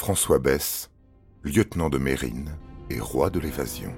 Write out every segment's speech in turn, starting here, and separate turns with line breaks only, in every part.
François Besse, lieutenant de Mérine et roi de l'évasion.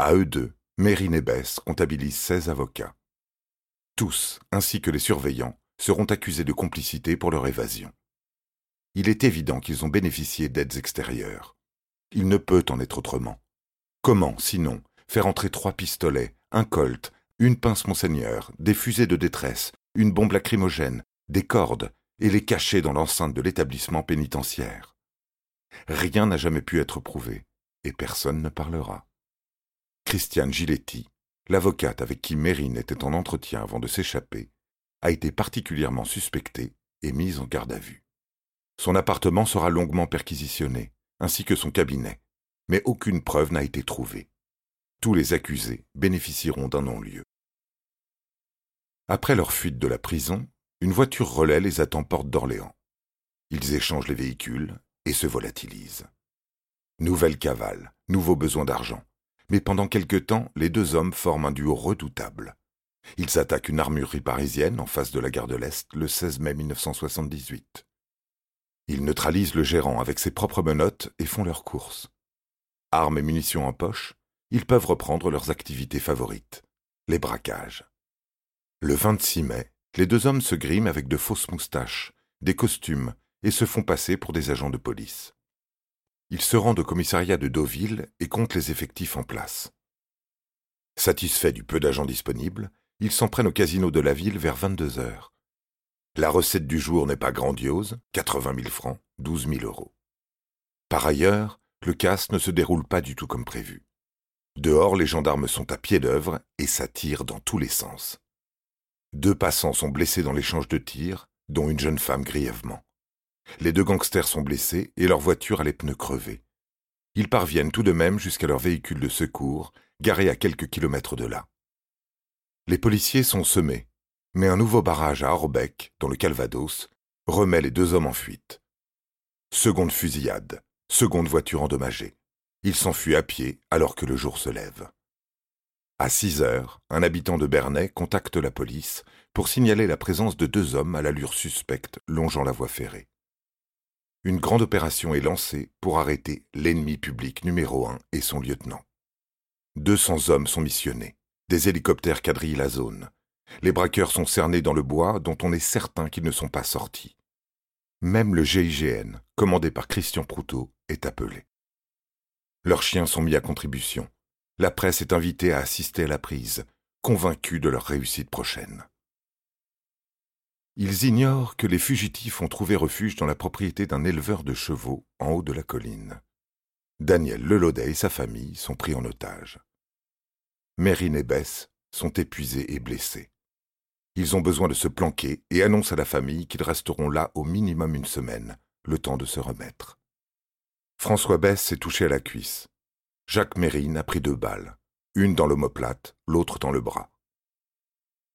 À eux deux, Mérine et Besse comptabilisent 16 avocats. Tous, ainsi que les surveillants, seront accusés de complicité pour leur évasion. Il est évident qu'ils ont bénéficié d'aides extérieures. Il ne peut en être autrement. Comment, sinon, faire entrer trois pistolets, un colt, une pince monseigneur, des fusées de détresse, une bombe lacrymogène, des cordes, et les cacher dans l'enceinte de l'établissement pénitentiaire. Rien n'a jamais pu être prouvé, et personne ne parlera. Christiane Giletti, l'avocate avec qui Mérine était en entretien avant de s'échapper, a été particulièrement suspectée et mise en garde à vue. Son appartement sera longuement perquisitionné, ainsi que son cabinet, mais aucune preuve n'a été trouvée. Tous les accusés bénéficieront d'un non-lieu. Après leur fuite de la prison, une voiture relais les attend porte d'Orléans. Ils échangent les véhicules et se volatilisent. Nouvelle cavale, nouveau besoin d'argent. Mais pendant quelque temps, les deux hommes forment un duo redoutable. Ils attaquent une armurerie parisienne en face de la gare de l'Est le 16 mai 1978. Ils neutralisent le gérant avec ses propres menottes et font leur course. Armes et munitions en poche, ils peuvent reprendre leurs activités favorites, les braquages. Le 26 mai, les deux hommes se griment avec de fausses moustaches, des costumes, et se font passer pour des agents de police. Ils se rendent au commissariat de Deauville et comptent les effectifs en place. Satisfaits du peu d'agents disponibles, ils s'en prennent au casino de la ville vers 22 heures. La recette du jour n'est pas grandiose, 80 000 francs, 12 000 euros. Par ailleurs, le casse ne se déroule pas du tout comme prévu. Dehors, les gendarmes sont à pied d'œuvre et ça tire dans tous les sens. Deux passants sont blessés dans l'échange de tirs, dont une jeune femme grièvement. Les deux gangsters sont blessés et leur voiture a les pneus crevés. Ils parviennent tout de même jusqu'à leur véhicule de secours, garé à quelques kilomètres de là. Les policiers sont semés, mais un nouveau barrage à Orbeck, dans le Calvados, remet les deux hommes en fuite. Seconde fusillade, seconde voiture endommagée. Ils s'enfuient à pied alors que le jour se lève. À 6 heures, un habitant de Bernay contacte la police pour signaler la présence de deux hommes à l'allure suspecte longeant la voie ferrée. Une grande opération est lancée pour arrêter l'ennemi public numéro un et son lieutenant. 200 hommes sont missionnés. Des hélicoptères quadrillent la zone. Les braqueurs sont cernés dans le bois dont on est certain qu'ils ne sont pas sortis. Même le GIGN, commandé par Christian Proutot, est appelé. Leurs chiens sont mis à contribution la presse est invitée à assister à la prise, convaincue de leur réussite prochaine. Ils ignorent que les fugitifs ont trouvé refuge dans la propriété d'un éleveur de chevaux en haut de la colline. Daniel Lelaudet et sa famille sont pris en otage. Mérine et Bess sont épuisés et blessés. Ils ont besoin de se planquer et annoncent à la famille qu'ils resteront là au minimum une semaine, le temps de se remettre. François Bess est touché à la cuisse. Jacques Mérine a pris deux balles, une dans l'omoplate, l'autre dans le bras.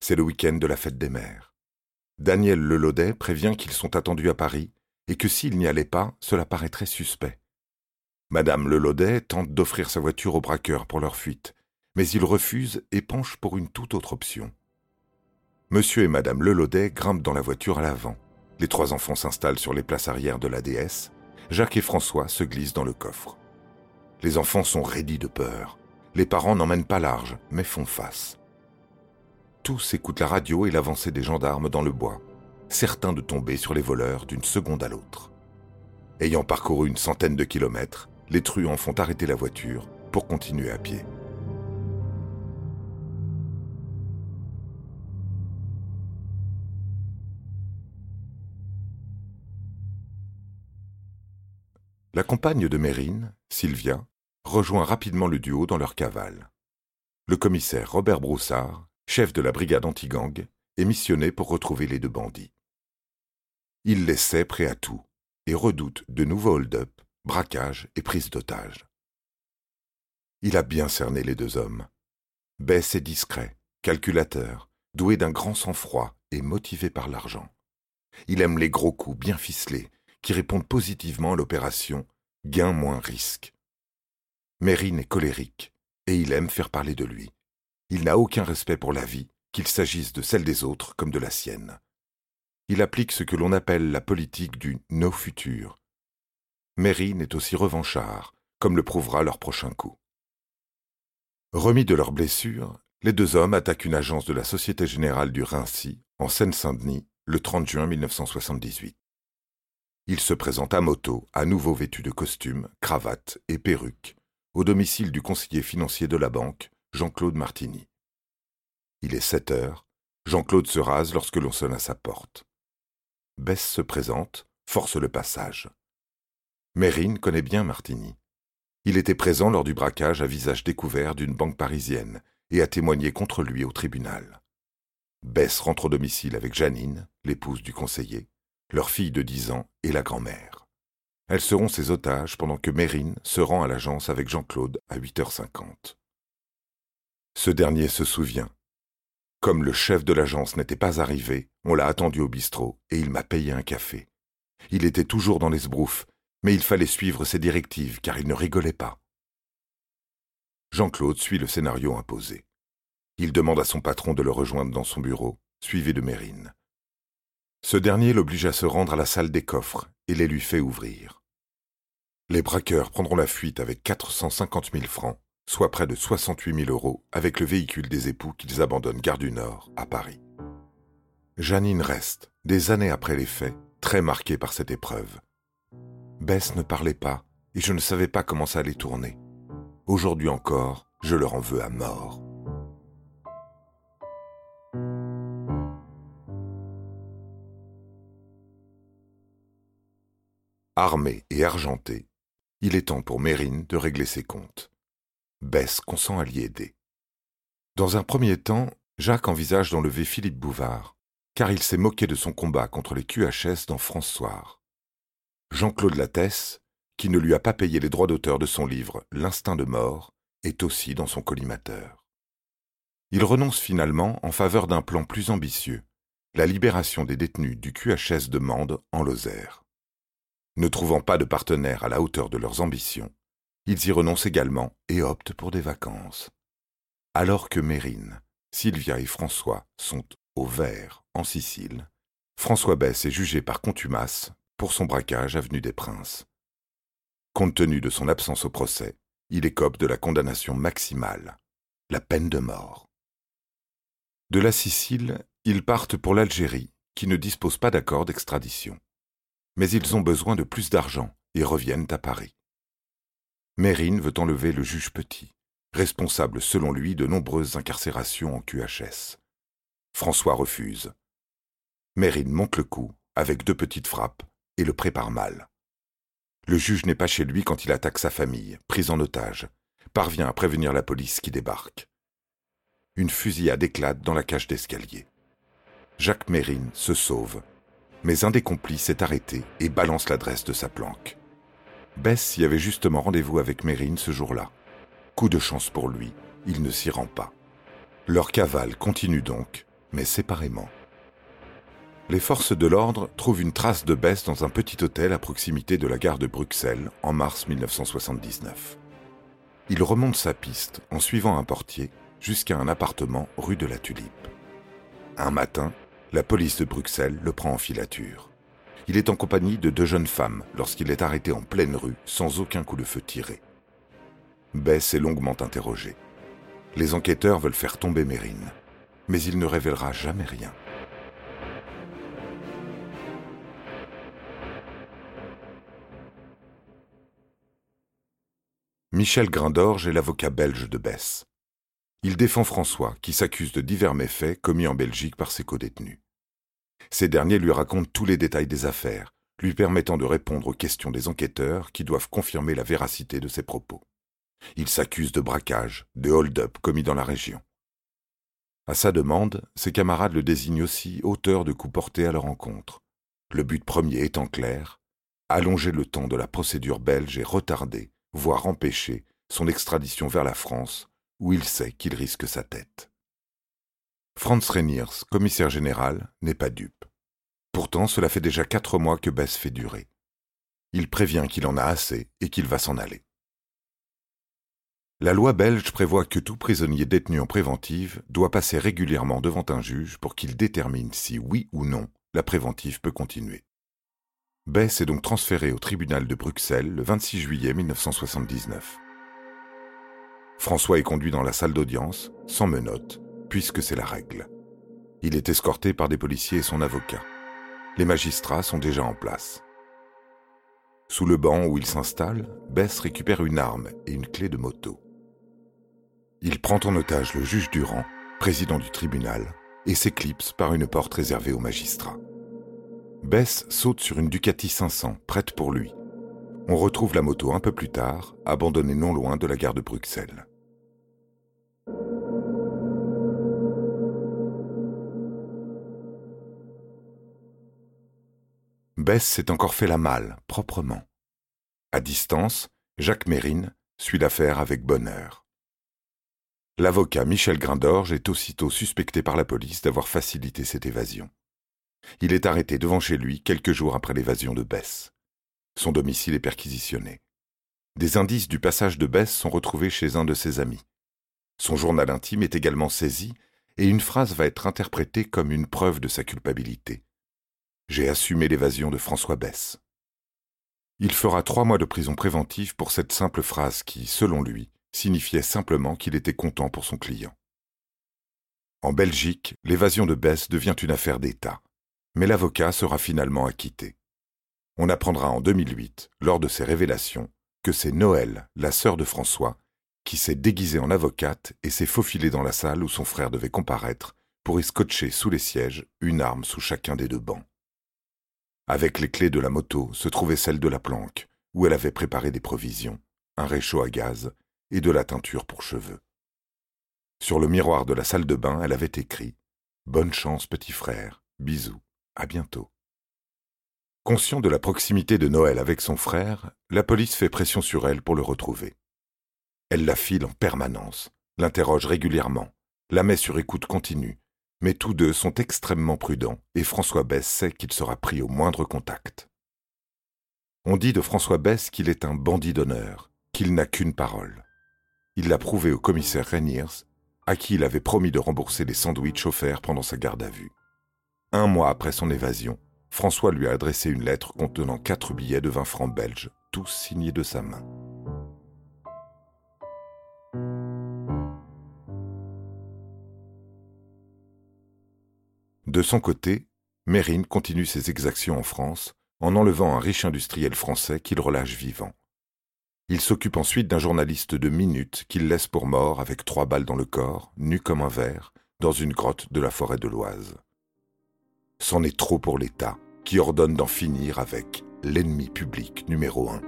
C'est le week-end de la fête des mères. Daniel Lelaudet prévient qu'ils sont attendus à Paris et que s'il n'y allait pas, cela paraîtrait suspect. Madame Lelaudet tente d'offrir sa voiture aux braqueurs pour leur fuite, mais ils refusent et penchent pour une toute autre option. Monsieur et Madame Lelaudet grimpent dans la voiture à l'avant. Les trois enfants s'installent sur les places arrière de la déesse. Jacques et François se glissent dans le coffre. Les enfants sont raidis de peur. Les parents n'emmènent pas large, mais font face. Tous écoutent la radio et l'avancée des gendarmes dans le bois, certains de tomber sur les voleurs d'une seconde à l'autre. Ayant parcouru une centaine de kilomètres, les truands font arrêter la voiture pour continuer à pied. La compagne de Mérine, Sylvia, rejoint rapidement le duo dans leur cavale. Le commissaire Robert Broussard, chef de la brigade anti-gang, est missionné pour retrouver les deux bandits. Il les sait prêts à tout et redoute de nouveaux hold-up, braquages et prises d'otages. Il a bien cerné les deux hommes. Bess est discret, calculateur, doué d'un grand sang-froid et motivé par l'argent. Il aime les gros coups bien ficelés qui répondent positivement à l'opération gain moins risque. Mérine est colérique, et il aime faire parler de lui. Il n'a aucun respect pour la vie, qu'il s'agisse de celle des autres comme de la sienne. il applique ce que l'on appelle la politique du no futur. Mérine est aussi revanchard, comme le prouvera leur prochain coup. Remis de leurs blessures, les deux hommes attaquent une agence de la Société Générale du Rincy, en Seine-Saint-Denis, le 30 juin 1978. Ils se présentent à moto, à nouveau vêtus de costume, cravate et perruque, au domicile du conseiller financier de la banque, Jean-Claude Martini. Il est 7 heures, Jean-Claude se rase lorsque l'on sonne à sa porte. Bess se présente, force le passage. Mérine connaît bien Martini. Il était présent lors du braquage à visage découvert d'une banque parisienne et a témoigné contre lui au tribunal. Bess rentre au domicile avec Janine, l'épouse du conseiller, leur fille de dix ans et la grand-mère. Elles seront ses otages pendant que Mérine se rend à l'agence avec Jean-Claude à 8h50. Ce dernier se souvient. Comme le chef de l'agence n'était pas arrivé, on l'a attendu au bistrot et il m'a payé un café. Il était toujours dans les sbroufs, mais il fallait suivre ses directives car il ne rigolait pas. Jean-Claude suit le scénario imposé. Il demande à son patron de le rejoindre dans son bureau, suivi de Mérine. Ce dernier l'oblige à se rendre à la salle des coffres et les lui fait ouvrir. Les braqueurs prendront la fuite avec 450 000 francs, soit près de 68 000 euros, avec le véhicule des époux qu'ils abandonnent gare du Nord, à Paris. Janine reste, des années après les faits, très marquée par cette épreuve. Bess ne parlait pas, et je ne savais pas comment ça allait tourner. Aujourd'hui encore, je leur en veux à mort. Armé et argenté, il est temps pour Mérine de régler ses comptes. Bess consent à l'y aider. Dans un premier temps, Jacques envisage d'enlever Philippe Bouvard, car il s'est moqué de son combat contre les QHS dans François. Jean-Claude Lattès, qui ne lui a pas payé les droits d'auteur de son livre L'instinct de mort, est aussi dans son collimateur. Il renonce finalement en faveur d'un plan plus ambitieux, la libération des détenus du QHS de Mende en Lozère. Ne trouvant pas de partenaire à la hauteur de leurs ambitions, ils y renoncent également et optent pour des vacances. Alors que Mérine, Sylvia et François sont au vert en Sicile, François Bess est jugé par contumace pour son braquage avenue des Princes. Compte tenu de son absence au procès, il écope de la condamnation maximale, la peine de mort. De la Sicile, ils partent pour l'Algérie, qui ne dispose pas d'accord d'extradition. Mais ils ont besoin de plus d'argent et reviennent à Paris. Mérine veut enlever le juge Petit, responsable selon lui de nombreuses incarcérations en QHS. François refuse. Mérine monte le coup avec deux petites frappes et le prépare mal. Le juge n'est pas chez lui quand il attaque sa famille, prise en otage, parvient à prévenir la police qui débarque. Une fusillade éclate dans la cage d'escalier. Jacques Mérine se sauve, mais un des complices est arrêté et balance l'adresse de sa planque. Bess y avait justement rendez-vous avec Mérine ce jour-là. Coup de chance pour lui, il ne s'y rend pas. Leur cavale continue donc, mais séparément. Les forces de l'ordre trouvent une trace de Bess dans un petit hôtel à proximité de la gare de Bruxelles en mars 1979. Il remonte sa piste en suivant un portier jusqu'à un appartement rue de la Tulipe. Un matin, la police de Bruxelles le prend en filature. Il est en compagnie de deux jeunes femmes lorsqu'il est arrêté en pleine rue sans aucun coup de feu tiré. Bess est longuement interrogé. Les enquêteurs veulent faire tomber Mérine, mais il ne révélera jamais rien. Michel Grindorge est l'avocat belge de Bess. Il défend François, qui s'accuse de divers méfaits commis en Belgique par ses codétenus. Ces derniers lui racontent tous les détails des affaires, lui permettant de répondre aux questions des enquêteurs qui doivent confirmer la véracité de ses propos. Il s'accuse de braquage, de hold-up commis dans la région. À sa demande, ses camarades le désignent aussi auteur de coups portés à leur encontre. Le but premier étant clair, allonger le temps de la procédure belge et retarder, voire empêcher, son extradition vers la France, où il sait qu'il risque sa tête. Franz Reiniers, commissaire général, n'est pas dupe. Pourtant, cela fait déjà quatre mois que Bess fait durer. Il prévient qu'il en a assez et qu'il va s'en aller. La loi belge prévoit que tout prisonnier détenu en préventive doit passer régulièrement devant un juge pour qu'il détermine si oui ou non la préventive peut continuer. Bess est donc transféré au tribunal de Bruxelles le 26 juillet 1979. François est conduit dans la salle d'audience, sans menottes, puisque c'est la règle. Il est escorté par des policiers et son avocat. Les magistrats sont déjà en place. Sous le banc où il s'installe, Bess récupère une arme et une clé de moto. Il prend en otage le juge Durand, président du tribunal, et s'éclipse par une porte réservée aux magistrats. Bess saute sur une Ducati 500, prête pour lui. On retrouve la moto un peu plus tard, abandonnée non loin de la gare de Bruxelles. Bess s'est encore fait la malle, proprement. À distance, Jacques Mérine suit l'affaire avec bonheur. L'avocat Michel Grindorge est aussitôt suspecté par la police d'avoir facilité cette évasion. Il est arrêté devant chez lui quelques jours après l'évasion de Bess. Son domicile est perquisitionné. Des indices du passage de Bess sont retrouvés chez un de ses amis. Son journal intime est également saisi et une phrase va être interprétée comme une preuve de sa culpabilité. J'ai assumé l'évasion de François Bess. Il fera trois mois de prison préventive pour cette simple phrase qui, selon lui, signifiait simplement qu'il était content pour son client. En Belgique, l'évasion de Bess devient une affaire d'État mais l'avocat sera finalement acquitté. On apprendra en 2008, lors de ses révélations, que c'est Noël, la sœur de François, qui s'est déguisée en avocate et s'est faufilée dans la salle où son frère devait comparaître pour y scotcher sous les sièges une arme sous chacun des deux bancs. Avec les clés de la moto se trouvait celle de la planque, où elle avait préparé des provisions, un réchaud à gaz et de la teinture pour cheveux. Sur le miroir de la salle de bain, elle avait écrit Bonne chance, petit frère, bisous. À bientôt. Conscient de la proximité de Noël avec son frère, la police fait pression sur elle pour le retrouver. Elle la file en permanence, l'interroge régulièrement, la met sur écoute continue, mais tous deux sont extrêmement prudents et François Bess sait qu'il sera pris au moindre contact. On dit de François Bess qu'il est un bandit d'honneur, qu'il n'a qu'une parole. Il l'a prouvé au commissaire Reniers, à qui il avait promis de rembourser les sandwichs offerts pendant sa garde à vue. Un mois après son évasion, François lui a adressé une lettre contenant quatre billets de 20 francs belges, tous signés de sa main. De son côté, Mérine continue ses exactions en France en enlevant un riche industriel français qu'il relâche vivant. Il s'occupe ensuite d'un journaliste de minutes qu'il laisse pour mort avec trois balles dans le corps, nu comme un verre, dans une grotte de la forêt de l'Oise. C'en est trop pour l'État, qui ordonne d'en finir avec l'ennemi public numéro un.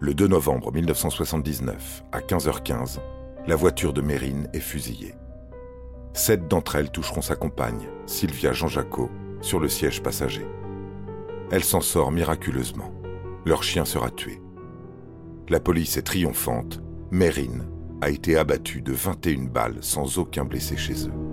Le 2 novembre 1979, à 15h15, la voiture de Mérine est fusillée. Sept d'entre elles toucheront sa compagne, Sylvia Jean-Jacot, sur le siège passager. Elle s'en sort miraculeusement. Leur chien sera tué. La police est triomphante. Mérine a été abattue de 21 balles sans aucun blessé chez eux.